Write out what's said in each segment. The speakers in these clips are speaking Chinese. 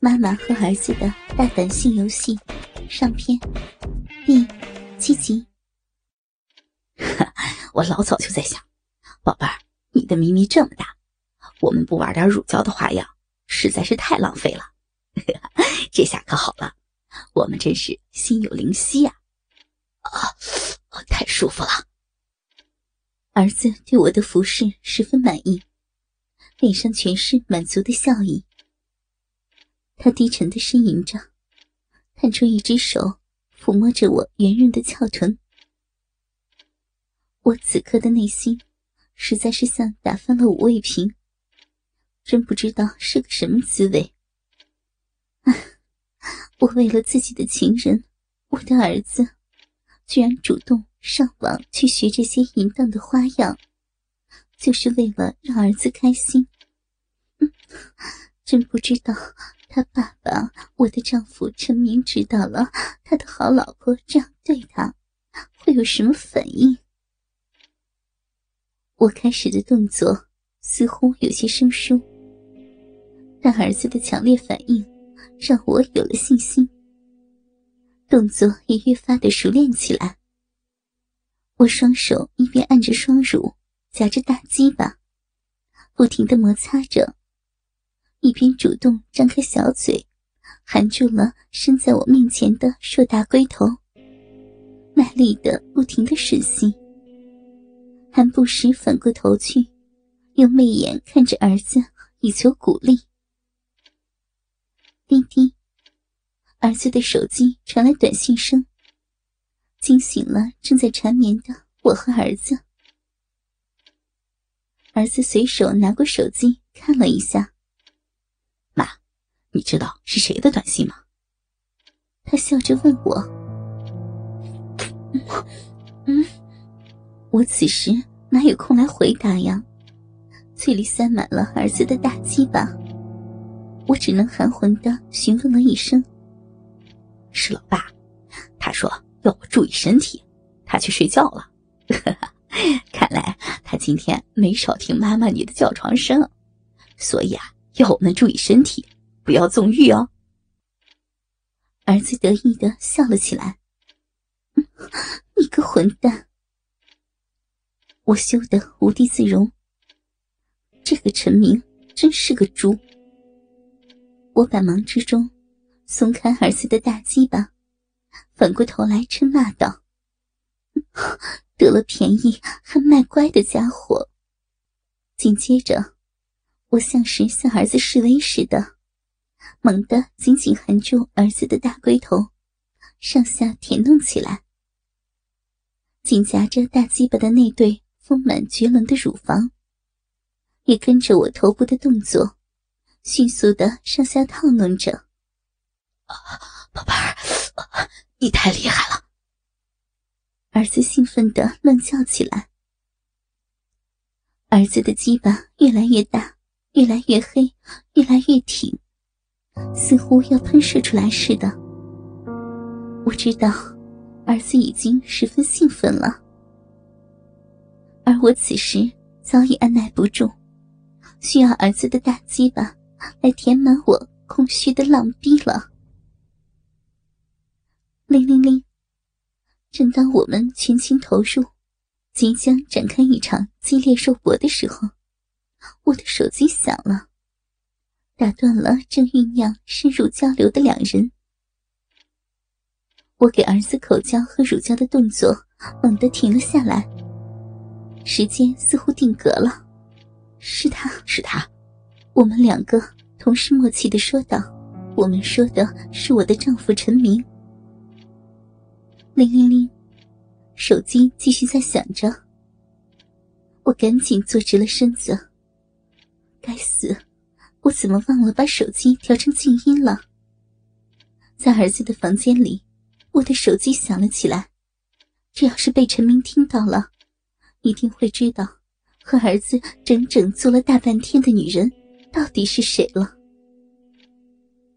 妈妈和儿子的大胆性游戏上篇第七集。我老早就在想，宝贝儿，你的咪咪这么大，我们不玩点乳胶的花样，实在是太浪费了。这下可好了，我们真是心有灵犀呀！啊，太舒服了。儿子对我的服饰十分满意，脸上全是满足的笑意。他低沉的呻吟着，探出一只手抚摸着我圆润的翘臀。我此刻的内心，实在是像打翻了五味瓶，真不知道是个什么滋味。我为了自己的情人，我的儿子，居然主动上网去学这些淫荡的花样，就是为了让儿子开心。嗯，真不知道。他爸爸，我的丈夫陈明知道了他的好老婆这样对他，会有什么反应？我开始的动作似乎有些生疏，但儿子的强烈反应让我有了信心，动作也越发的熟练起来。我双手一边按着双乳，夹着大鸡巴，不停的摩擦着。一边主动张开小嘴，含住了伸在我面前的硕大龟头，卖力的不停的吮吸，还不时反过头去，用媚眼看着儿子，以求鼓励。滴滴，儿子的手机传来短信声，惊醒了正在缠绵的我和儿子。儿子随手拿过手机看了一下。你知道是谁的短信吗？他笑着问我。嗯，我此时哪有空来回答呀？嘴里塞满了儿子的大鸡巴，我只能含混的询问了一声：“是老爸。”他说要我注意身体，他去睡觉了。看来他今天没少听妈妈你的叫床声，所以啊，要我们注意身体。不要纵欲哦！儿子得意的笑了起来。你个混蛋！我羞得无地自容。这个陈明真是个猪。我百忙之中松开儿子的大鸡巴，反过头来嗔骂道：“ 得了便宜还卖乖的家伙！”紧接着，我像是向儿子示威似的。猛地紧紧含住儿子的大龟头，上下舔弄起来，紧夹着大鸡巴的那对丰满绝伦的乳房，也跟着我头部的动作，迅速的上下套弄着。宝贝儿，你太厉害了！儿子兴奋的乱叫起来。儿子的鸡巴越来越大，越来越黑，越来越挺。似乎要喷射出来似的。我知道，儿子已经十分兴奋了，而我此时早已按耐不住，需要儿子的大鸡巴来填满我空虚的浪逼了。铃铃铃！正当我们全情投入，即将展开一场激烈肉搏的时候，我的手机响了。打断了正酝酿深入交流的两人，我给儿子口交和乳交的动作猛地停了下来。时间似乎定格了，是他是他，我们两个同时默契的说道：“我们说的是我的丈夫陈明。”铃铃铃，手机继续在响着。我赶紧坐直了身子，该死！我怎么忘了把手机调成静音了？在儿子的房间里，我的手机响了起来。这要是被陈明听到了，一定会知道和儿子整整做了大半天的女人到底是谁了。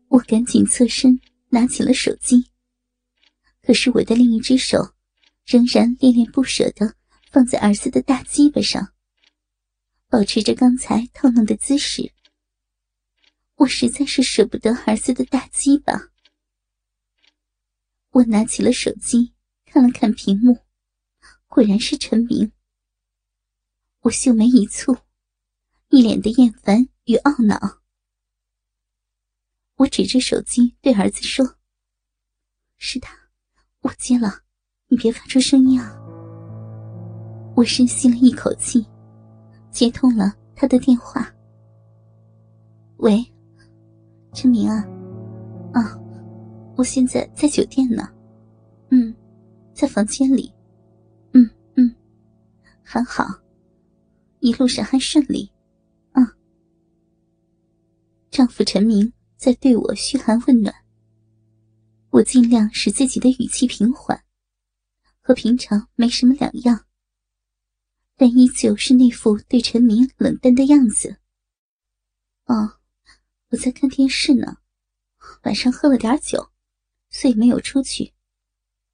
我赶紧侧身拿起了手机，可是我的另一只手仍然恋恋不舍的放在儿子的大鸡巴上，保持着刚才套弄的姿势。我实在是舍不得儿子的大鸡巴。我拿起了手机，看了看屏幕，果然是陈明。我秀眉一蹙，一脸的厌烦与懊恼。我指着手机对儿子说：“是他，我接了，你别发出声音啊。”我深吸了一口气，接通了他的电话。喂，陈明啊，啊。我现在在酒店呢，嗯，在房间里，嗯嗯，还好，一路上还顺利，嗯。丈夫陈明在对我嘘寒问暖，我尽量使自己的语气平缓，和平常没什么两样，但依旧是那副对陈明冷淡的样子。哦，我在看电视呢，晚上喝了点酒。所以没有出去。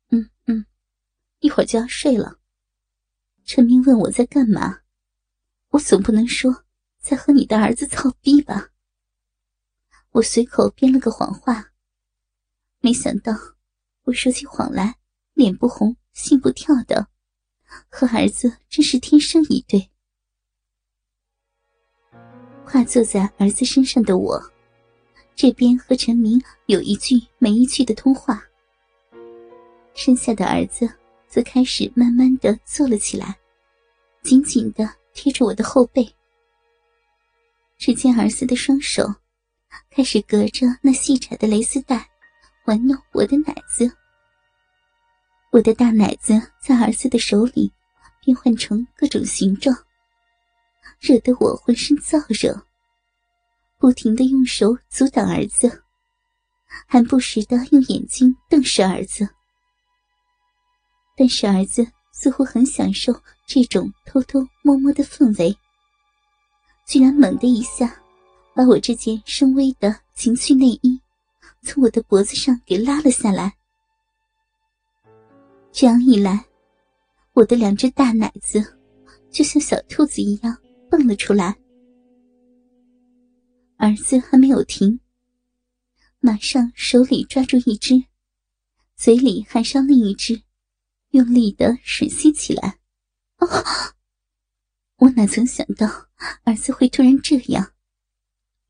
嗯嗯，一会儿就要睡了。陈明问我在干嘛，我总不能说在和你的儿子操逼吧？我随口编了个谎话，没想到我说起谎来脸不红心不跳的，和儿子真是天生一对。跨坐在儿子身上的我。这边和陈明有一句没一句的通话，剩下的儿子则开始慢慢的坐了起来，紧紧的贴着我的后背。只见儿子的双手开始隔着那细窄的蕾丝带玩弄我的奶子，我的大奶子在儿子的手里变换成各种形状，惹得我浑身燥热。不停的用手阻挡儿子，还不时的用眼睛瞪视儿子。但是儿子似乎很享受这种偷偷摸摸的氛围，居然猛的一下把我这件深 V 的情趣内衣从我的脖子上给拉了下来。这样一来，我的两只大奶子就像小兔子一样蹦了出来。儿子还没有停，马上手里抓住一只，嘴里含上另一只，用力的吮吸起来。哦，我哪曾想到儿子会突然这样，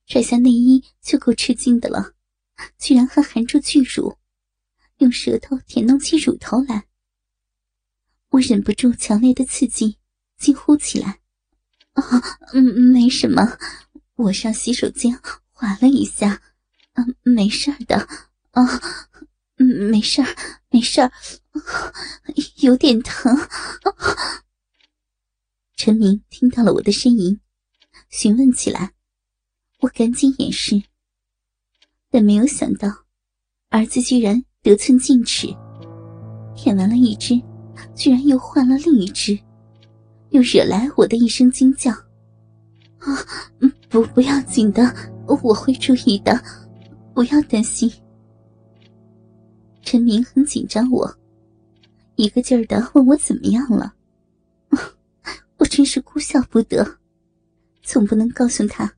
甩下内衣就够吃惊的了，居然还含住巨乳，用舌头舔弄起乳头来。我忍不住强烈的刺激，惊呼起来：“啊，嗯，没什么。”我上洗手间滑了一下，嗯，没事的，啊，嗯，没事儿，没事儿，有点疼。陈明听到了我的呻吟，询问起来，我赶紧掩饰，但没有想到，儿子居然得寸进尺，舔完了一只，居然又换了另一只，又惹来我的一声惊叫。啊，不，不要紧的，我会注意的，不要担心。陈明很紧张，我一个劲儿的问我怎么样了，我真是哭笑不得，总不能告诉他，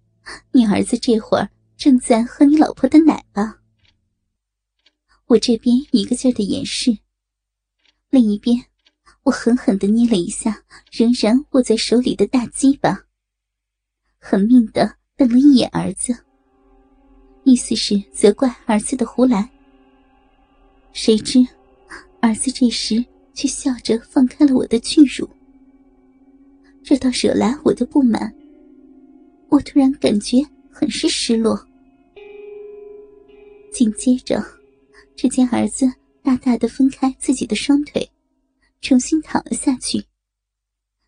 你儿子这会儿正在喝你老婆的奶吧？我这边一个劲儿的掩饰，另一边我狠狠的捏了一下仍然握在手里的大鸡巴。狠命的瞪了一眼儿子，意思是责怪儿子的胡来。谁知，儿子这时却笑着放开了我的巨乳，这倒惹来我的不满。我突然感觉很是失落。紧接着，只见儿子大大的分开自己的双腿，重新躺了下去，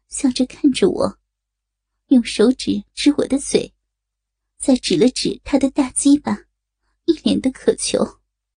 笑着看着我。用手指指我的嘴，再指了指他的大鸡巴，一脸的渴求。